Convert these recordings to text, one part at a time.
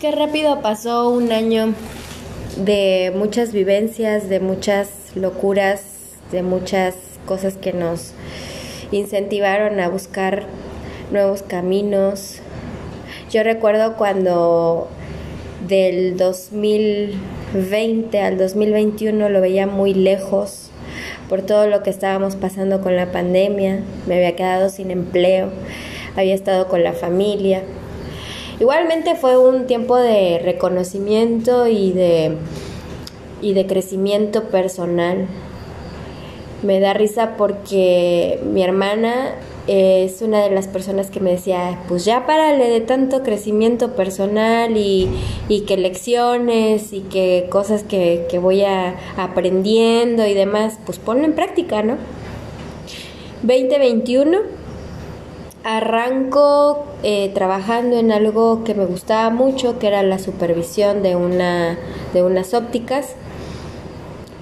Qué rápido pasó un año de muchas vivencias, de muchas locuras, de muchas cosas que nos incentivaron a buscar nuevos caminos. Yo recuerdo cuando del 2020 al 2021 lo veía muy lejos por todo lo que estábamos pasando con la pandemia, me había quedado sin empleo, había estado con la familia Igualmente fue un tiempo de reconocimiento y de, y de crecimiento personal. Me da risa porque mi hermana es una de las personas que me decía, pues ya párale de tanto crecimiento personal y, y que lecciones y que cosas que, que voy a, aprendiendo y demás, pues ponlo en práctica, ¿no? 2021 Arranco eh, trabajando en algo que me gustaba mucho, que era la supervisión de, una, de unas ópticas.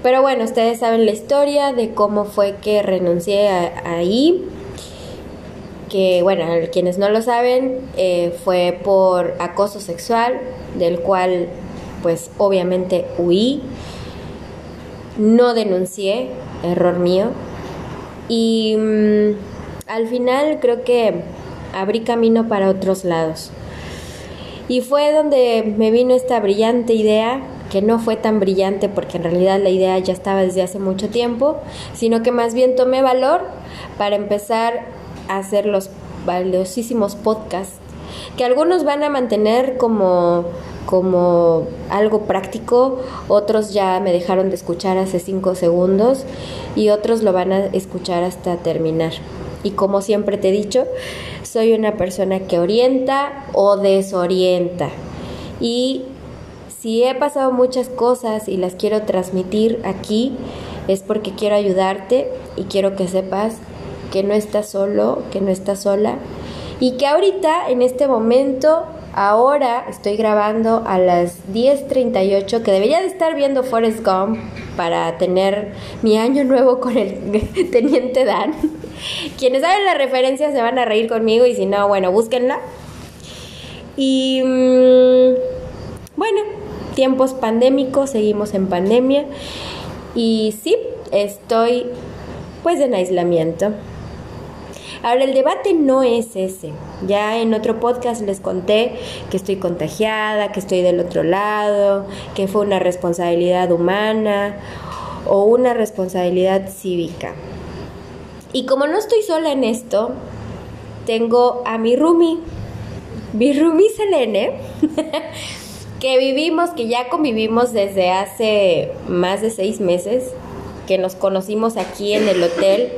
Pero bueno, ustedes saben la historia de cómo fue que renuncié ahí. Que bueno, quienes no lo saben, eh, fue por acoso sexual, del cual pues obviamente huí. No denuncié, error mío. Y... Mm, al final creo que abrí camino para otros lados. Y fue donde me vino esta brillante idea, que no fue tan brillante porque en realidad la idea ya estaba desde hace mucho tiempo, sino que más bien tomé valor para empezar a hacer los valiosísimos podcasts, que algunos van a mantener como como algo práctico, otros ya me dejaron de escuchar hace cinco segundos y otros lo van a escuchar hasta terminar. Y como siempre te he dicho, soy una persona que orienta o desorienta. Y si he pasado muchas cosas y las quiero transmitir aquí, es porque quiero ayudarte y quiero que sepas que no estás solo, que no estás sola y que ahorita, en este momento, ahora estoy grabando a las 10.38, que debería de estar viendo Forrest Gump para tener mi año nuevo con el teniente Dan. Quienes saben la referencia se van a reír conmigo y si no, bueno, búsquenla. Y mm, bueno, tiempos pandémicos, seguimos en pandemia. Y sí, estoy pues en aislamiento. Ahora, el debate no es ese. Ya en otro podcast les conté que estoy contagiada, que estoy del otro lado, que fue una responsabilidad humana o una responsabilidad cívica. Y como no estoy sola en esto, tengo a mi Rumi, mi Rumi Selene, que vivimos, que ya convivimos desde hace más de seis meses, que nos conocimos aquí en el hotel.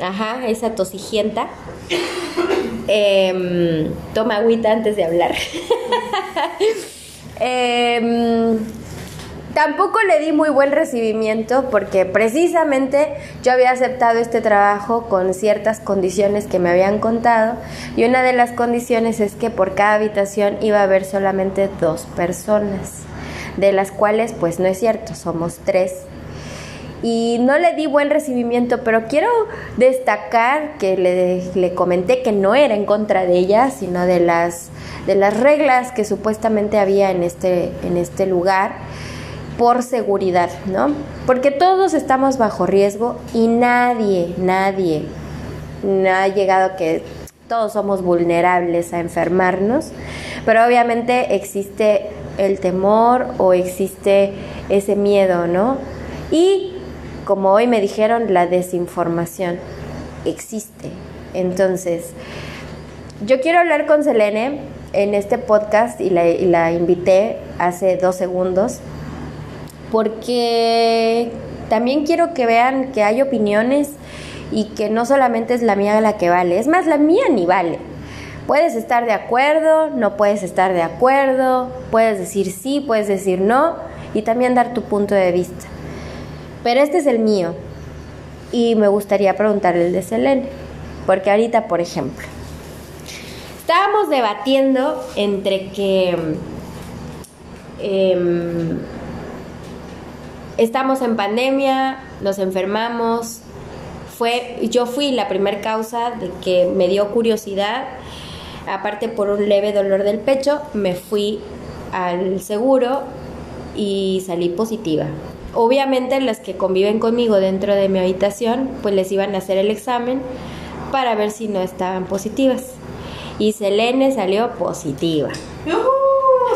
Ajá, esa tosigienta. Em, toma agüita antes de hablar. eh, Tampoco le di muy buen recibimiento porque precisamente yo había aceptado este trabajo con ciertas condiciones que me habían contado y una de las condiciones es que por cada habitación iba a haber solamente dos personas, de las cuales pues no es cierto, somos tres. Y no le di buen recibimiento, pero quiero destacar que le, le, comenté que no era en contra de ella, sino de las, de las reglas que supuestamente había en este, en este lugar por seguridad, ¿no? Porque todos estamos bajo riesgo y nadie, nadie ha llegado a que todos somos vulnerables a enfermarnos, pero obviamente existe el temor o existe ese miedo, ¿no? Y como hoy me dijeron, la desinformación existe. Entonces, yo quiero hablar con Selene en este podcast y la, y la invité hace dos segundos porque también quiero que vean que hay opiniones y que no solamente es la mía la que vale, es más, la mía ni vale. Puedes estar de acuerdo, no puedes estar de acuerdo, puedes decir sí, puedes decir no y también dar tu punto de vista. Pero este es el mío y me gustaría preguntarle el de Selene, porque ahorita, por ejemplo, estábamos debatiendo entre que... Em, estamos en pandemia, nos enfermamos. Fue, yo fui la primera causa de que me dio curiosidad. Aparte por un leve dolor del pecho, me fui al seguro y salí positiva. Obviamente las que conviven conmigo dentro de mi habitación, pues les iban a hacer el examen para ver si no estaban positivas. Y Selene salió positiva. ¡Uh!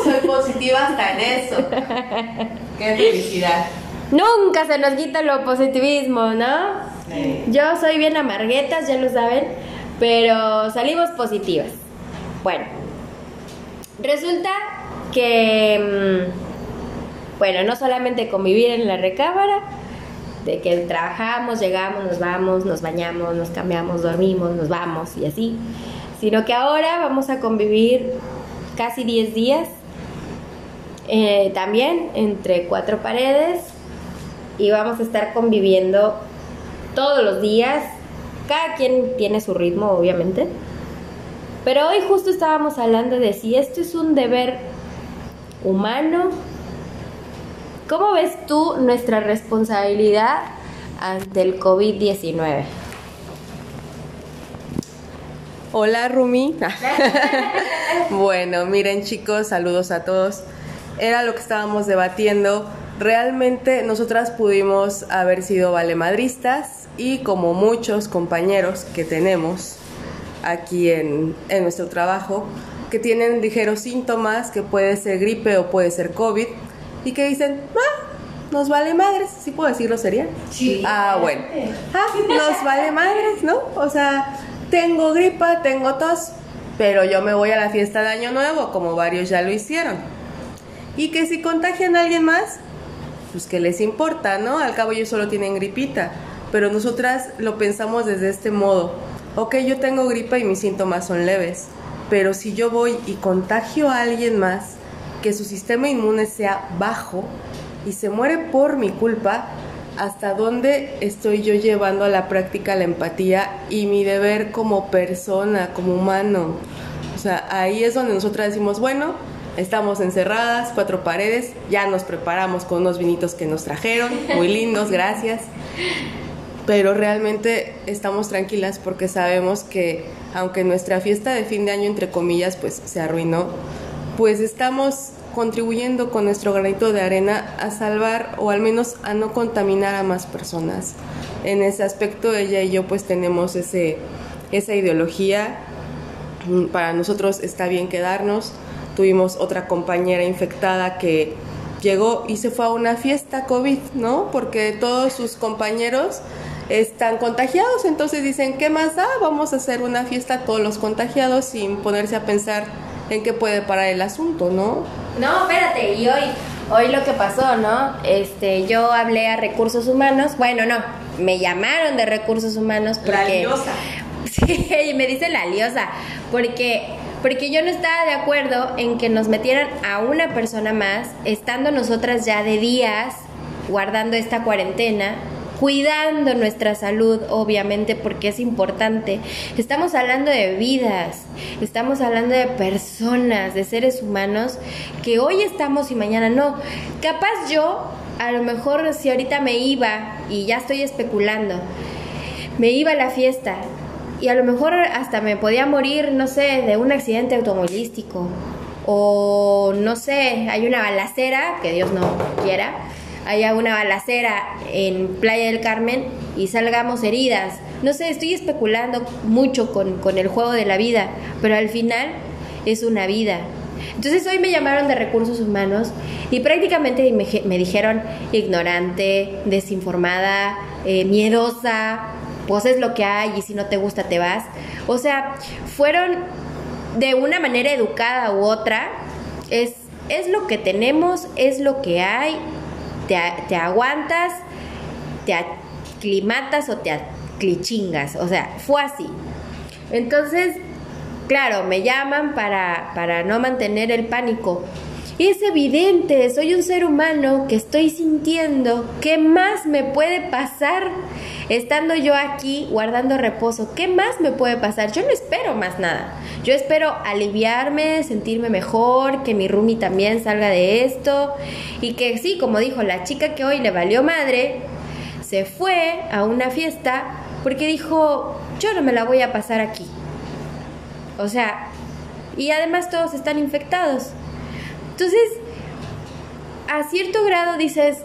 soy positiva hasta en eso. ¡Qué felicidad! Nunca se nos quita lo positivismo, ¿no? Yo soy bien amarguetas, ya lo saben, pero salimos positivas. Bueno, resulta que, mm, bueno, no solamente convivir en la recámara, de que trabajamos, llegamos, nos vamos, nos bañamos, nos cambiamos, dormimos, nos vamos y así, sino que ahora vamos a convivir casi 10 días, eh, también entre cuatro paredes, y vamos a estar conviviendo todos los días. Cada quien tiene su ritmo, obviamente. Pero hoy justo estábamos hablando de si esto es un deber humano. ¿Cómo ves tú nuestra responsabilidad ante el COVID-19? Hola Rumi. bueno, miren chicos, saludos a todos. Era lo que estábamos debatiendo. Realmente nosotras pudimos haber sido valemadristas y como muchos compañeros que tenemos aquí en, nuestro trabajo, que tienen ligeros síntomas, que puede ser gripe o puede ser COVID, y que dicen, ah, nos vale madres, ¿sí puedo decirlo sería? Sí. Ah, bueno. Ah, nos vale madres, ¿no? O sea, tengo gripa, tengo tos, pero yo me voy a la fiesta de Año Nuevo, como varios ya lo hicieron. Y que si contagian a alguien más, pues que les importa, ¿no? Al cabo ellos solo tienen gripita pero nosotras lo pensamos desde este modo. Ok, yo tengo gripa y mis síntomas son leves, pero si yo voy y contagio a alguien más, que su sistema inmune sea bajo y se muere por mi culpa, ¿hasta dónde estoy yo llevando a la práctica la empatía y mi deber como persona, como humano? O sea, ahí es donde nosotras decimos, bueno, estamos encerradas, cuatro paredes, ya nos preparamos con unos vinitos que nos trajeron, muy lindos, gracias pero realmente estamos tranquilas porque sabemos que aunque nuestra fiesta de fin de año entre comillas pues se arruinó, pues estamos contribuyendo con nuestro granito de arena a salvar o al menos a no contaminar a más personas. En ese aspecto ella y yo pues tenemos ese esa ideología para nosotros está bien quedarnos. Tuvimos otra compañera infectada que llegó y se fue a una fiesta COVID, ¿no? Porque todos sus compañeros están contagiados, entonces dicen, ¿qué más da? Vamos a hacer una fiesta a todos los contagiados sin ponerse a pensar en qué puede parar el asunto, ¿no? No, espérate, y hoy, hoy lo que pasó, ¿no? Este, yo hablé a recursos humanos, bueno, no, me llamaron de recursos humanos porque... Sí, me dice la liosa, porque porque yo no estaba de acuerdo en que nos metieran a una persona más, estando nosotras ya de días guardando esta cuarentena cuidando nuestra salud, obviamente, porque es importante. Estamos hablando de vidas, estamos hablando de personas, de seres humanos, que hoy estamos y mañana no. Capaz yo, a lo mejor si ahorita me iba, y ya estoy especulando, me iba a la fiesta y a lo mejor hasta me podía morir, no sé, de un accidente automovilístico. O no sé, hay una balacera, que Dios no quiera, haya una balacera en Playa del Carmen y salgamos heridas. No sé, estoy especulando mucho con, el juego de la vida, pero al final es una vida. Entonces hoy me llamaron de recursos humanos y prácticamente me, dijeron ignorante, desinformada, eh, miedosa, pues es lo que hay y si no te gusta te vas. O sea, fueron de una manera educada u otra, es, es lo que tenemos, es lo que hay te, aguantas, te aclimatas o te aclichingas. O sea, fue así. Entonces, claro, me llaman para, para no mantener el pánico. Es evidente, soy un ser humano que estoy sintiendo. ¿Qué más me puede pasar estando yo aquí guardando reposo? ¿Qué más me puede pasar? Yo no espero más nada. Yo espero aliviarme, sentirme mejor, que mi Rumi también salga de esto y que sí, como dijo la chica que hoy le valió madre, se fue a una fiesta porque dijo, yo no me la voy a pasar aquí. O sea, y además todos están infectados. Entonces, a cierto grado dices,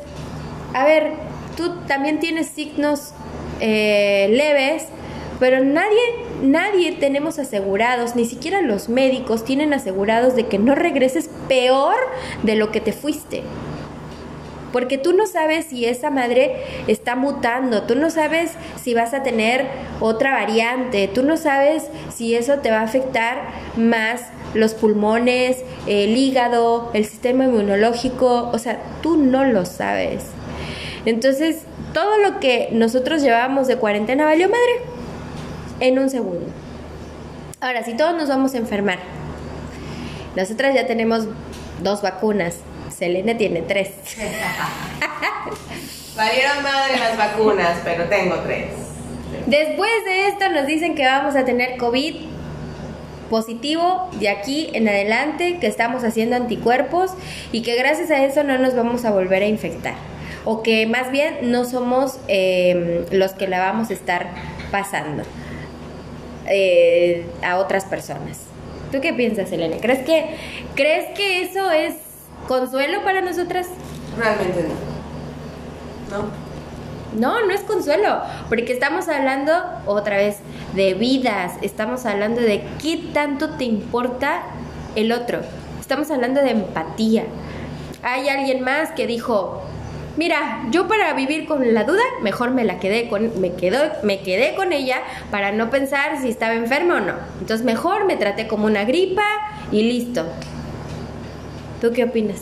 a ver, tú también tienes signos eh, leves, pero nadie, nadie tenemos asegurados, ni siquiera los médicos tienen asegurados de que no regreses peor de lo que te fuiste. Porque tú no sabes si esa madre está mutando, tú no sabes si vas a tener otra variante, tú no sabes si eso te va a afectar más los pulmones, el hígado, el sistema inmunológico, o sea, tú no lo sabes. Entonces, todo lo que nosotros llevábamos de cuarentena valió madre en un segundo. Ahora, si todos nos vamos a enfermar, nosotras ya tenemos dos vacunas, Selene tiene tres. Valieron madre las vacunas, pero tengo tres. Después de esto nos dicen que vamos a tener COVID positivo de aquí en adelante, que estamos haciendo anticuerpos y que gracias a eso no nos vamos a volver a infectar. O que más bien no somos em, los que la vamos a estar pasando eh, a otras personas. ¿Tú qué piensas, Elena? ¿Crees que, ¿Crees que eso es consuelo para nosotras? Realmente no. ¿No? No, no es consuelo, porque estamos hablando otra vez de vidas, estamos hablando de qué tanto te importa el otro, estamos hablando de empatía. Hay alguien más que dijo, mira, yo para vivir con la duda, mejor me la quedé con, me quedo, me quedé con ella para no pensar si estaba enferma o no. Entonces mejor me traté como una gripa y listo. ¿Tú qué opinas?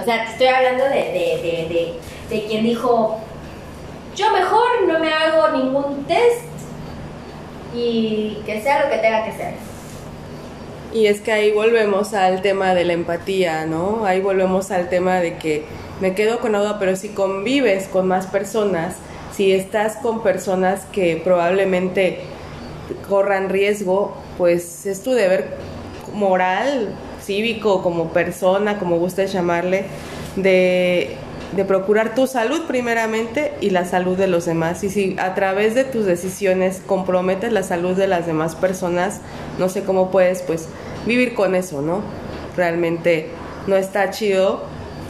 O sea, te estoy hablando de, de, de, de, quien dijo, yo mejor no me hago ningún test y que sea lo que tenga que ser. Y es que ahí volvemos al tema de la empatía, ¿no? Ahí volvemos al tema de que me quedo con duda, pero si convives con más personas, si estás con personas que probablemente corran riesgo, pues es tu deber moral cívico, como persona, como gustes llamarle, de, de procurar tu salud primeramente y la salud de los demás. Y si a través de tus decisiones comprometes la salud de las demás personas, no sé cómo puedes pues vivir con eso, ¿no? Realmente no está chido.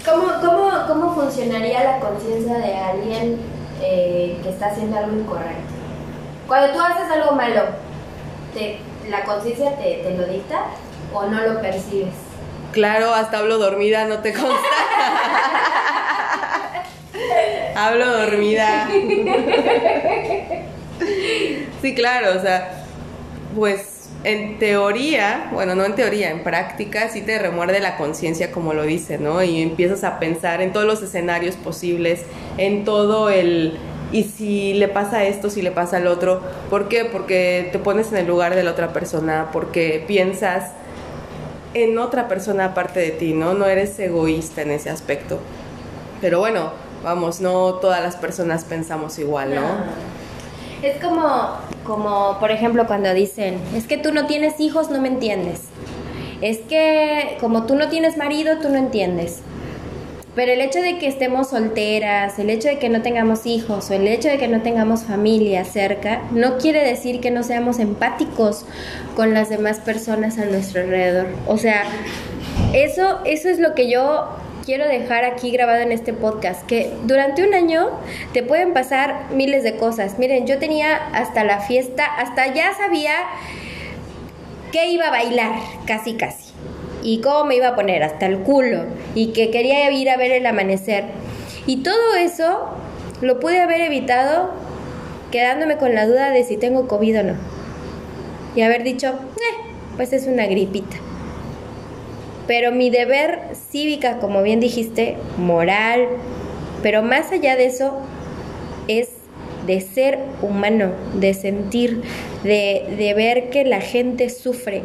¿Cómo, cómo, cómo funcionaría la conciencia de alguien eh, que está haciendo algo incorrecto? Cuando tú haces algo malo, te, ¿la conciencia te, te lo dicta? O no lo percibes? Claro, hasta hablo dormida, no te consta. hablo dormida. sí, claro, o sea, pues en teoría, bueno, no en teoría, en práctica sí te remuerde la conciencia como lo dice, ¿no? Y empiezas a pensar en todos los escenarios posibles, en todo el y si le pasa esto, si le pasa al otro, ¿por qué? Porque te pones en el lugar de la otra persona, porque piensas en otra persona aparte de ti, ¿no? No eres egoísta en ese aspecto. Pero bueno, vamos, no todas las personas pensamos igual, ¿no? Es como, como, por ejemplo, cuando dicen, es que tú no tienes hijos, no me entiendes. Es que como tú no tienes marido, tú no entiendes. Pero el hecho de que estemos solteras, el hecho de que no tengamos hijos o el hecho de que no tengamos familia cerca, no quiere decir que no seamos empáticos con las demás personas a nuestro alrededor. O sea, eso, eso es lo que yo quiero dejar aquí grabado en este podcast, que durante un año te pueden pasar miles de cosas. Miren, yo tenía hasta la fiesta, hasta ya sabía que iba a bailar, casi casi y cómo me iba a poner hasta el culo y que quería ir a ver el amanecer. Y todo eso lo pude haber evitado quedándome con la duda de si tengo COVID o no. Y haber dicho, eh, pues es una gripita. Pero mi deber cívica, como bien dijiste, moral, pero más allá de eso, es de ser humano, de sentir, de, de, ver que la gente sufre,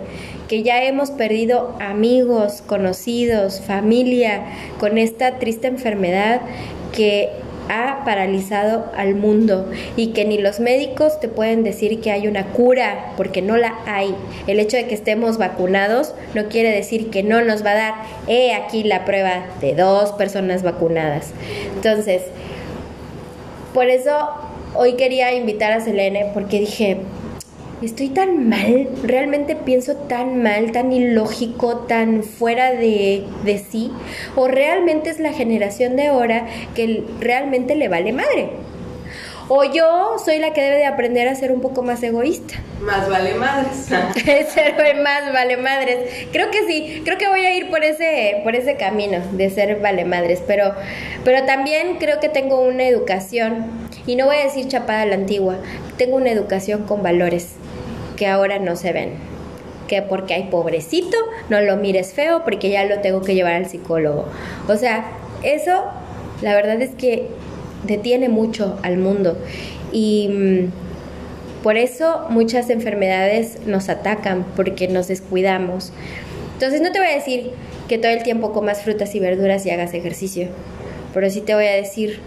que ya hemos perdido amigos, conocidos, familia con esta triste enfermedad que ha paralizado al mundo y que ni los médicos te pueden decir que hay una cura porque no la hay. El hecho de que estemos vacunados no quiere decir que no nos va a dar. He aquí la prueba de dos personas vacunadas. Entonces, por eso hoy quería invitar a Selene porque dije, estoy tan mal, realmente pienso tan mal, tan ilógico, tan fuera de, de sí, o realmente es la generación de ahora que realmente le vale madre. O yo soy la que debe de aprender a ser un poco más egoísta. Más vale madres. ser más vale madres. Creo que sí, creo que voy a ir por ese, por ese camino de ser vale madres, pero, pero también creo que tengo una educación, y no voy a decir chapada a la antigua, tengo una educación con valores que ahora no se ven. Que porque hay pobrecito, no lo mires feo porque ya lo tengo que llevar al psicólogo. O sea, eso la verdad es que detiene mucho al mundo y mm, por eso muchas enfermedades nos atacan porque nos descuidamos. Entonces no te voy a decir que todo el tiempo comas frutas y verduras y hagas ejercicio, pero sí te voy a decir,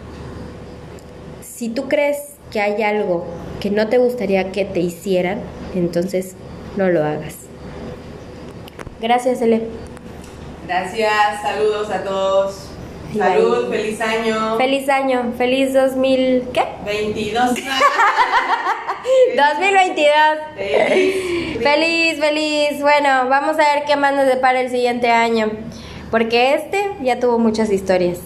si tú crees que hay algo que no te gustaría que te hicieran, entonces no lo hagas. Gracias, Ele. Gracias, saludos a todos. Salud, feliz año. Feliz año, feliz 2000, ¿qué? 22. 2022. Feliz. feliz, feliz. Bueno, vamos a ver qué más nos depara el siguiente año. Porque este ya tuvo muchas historias.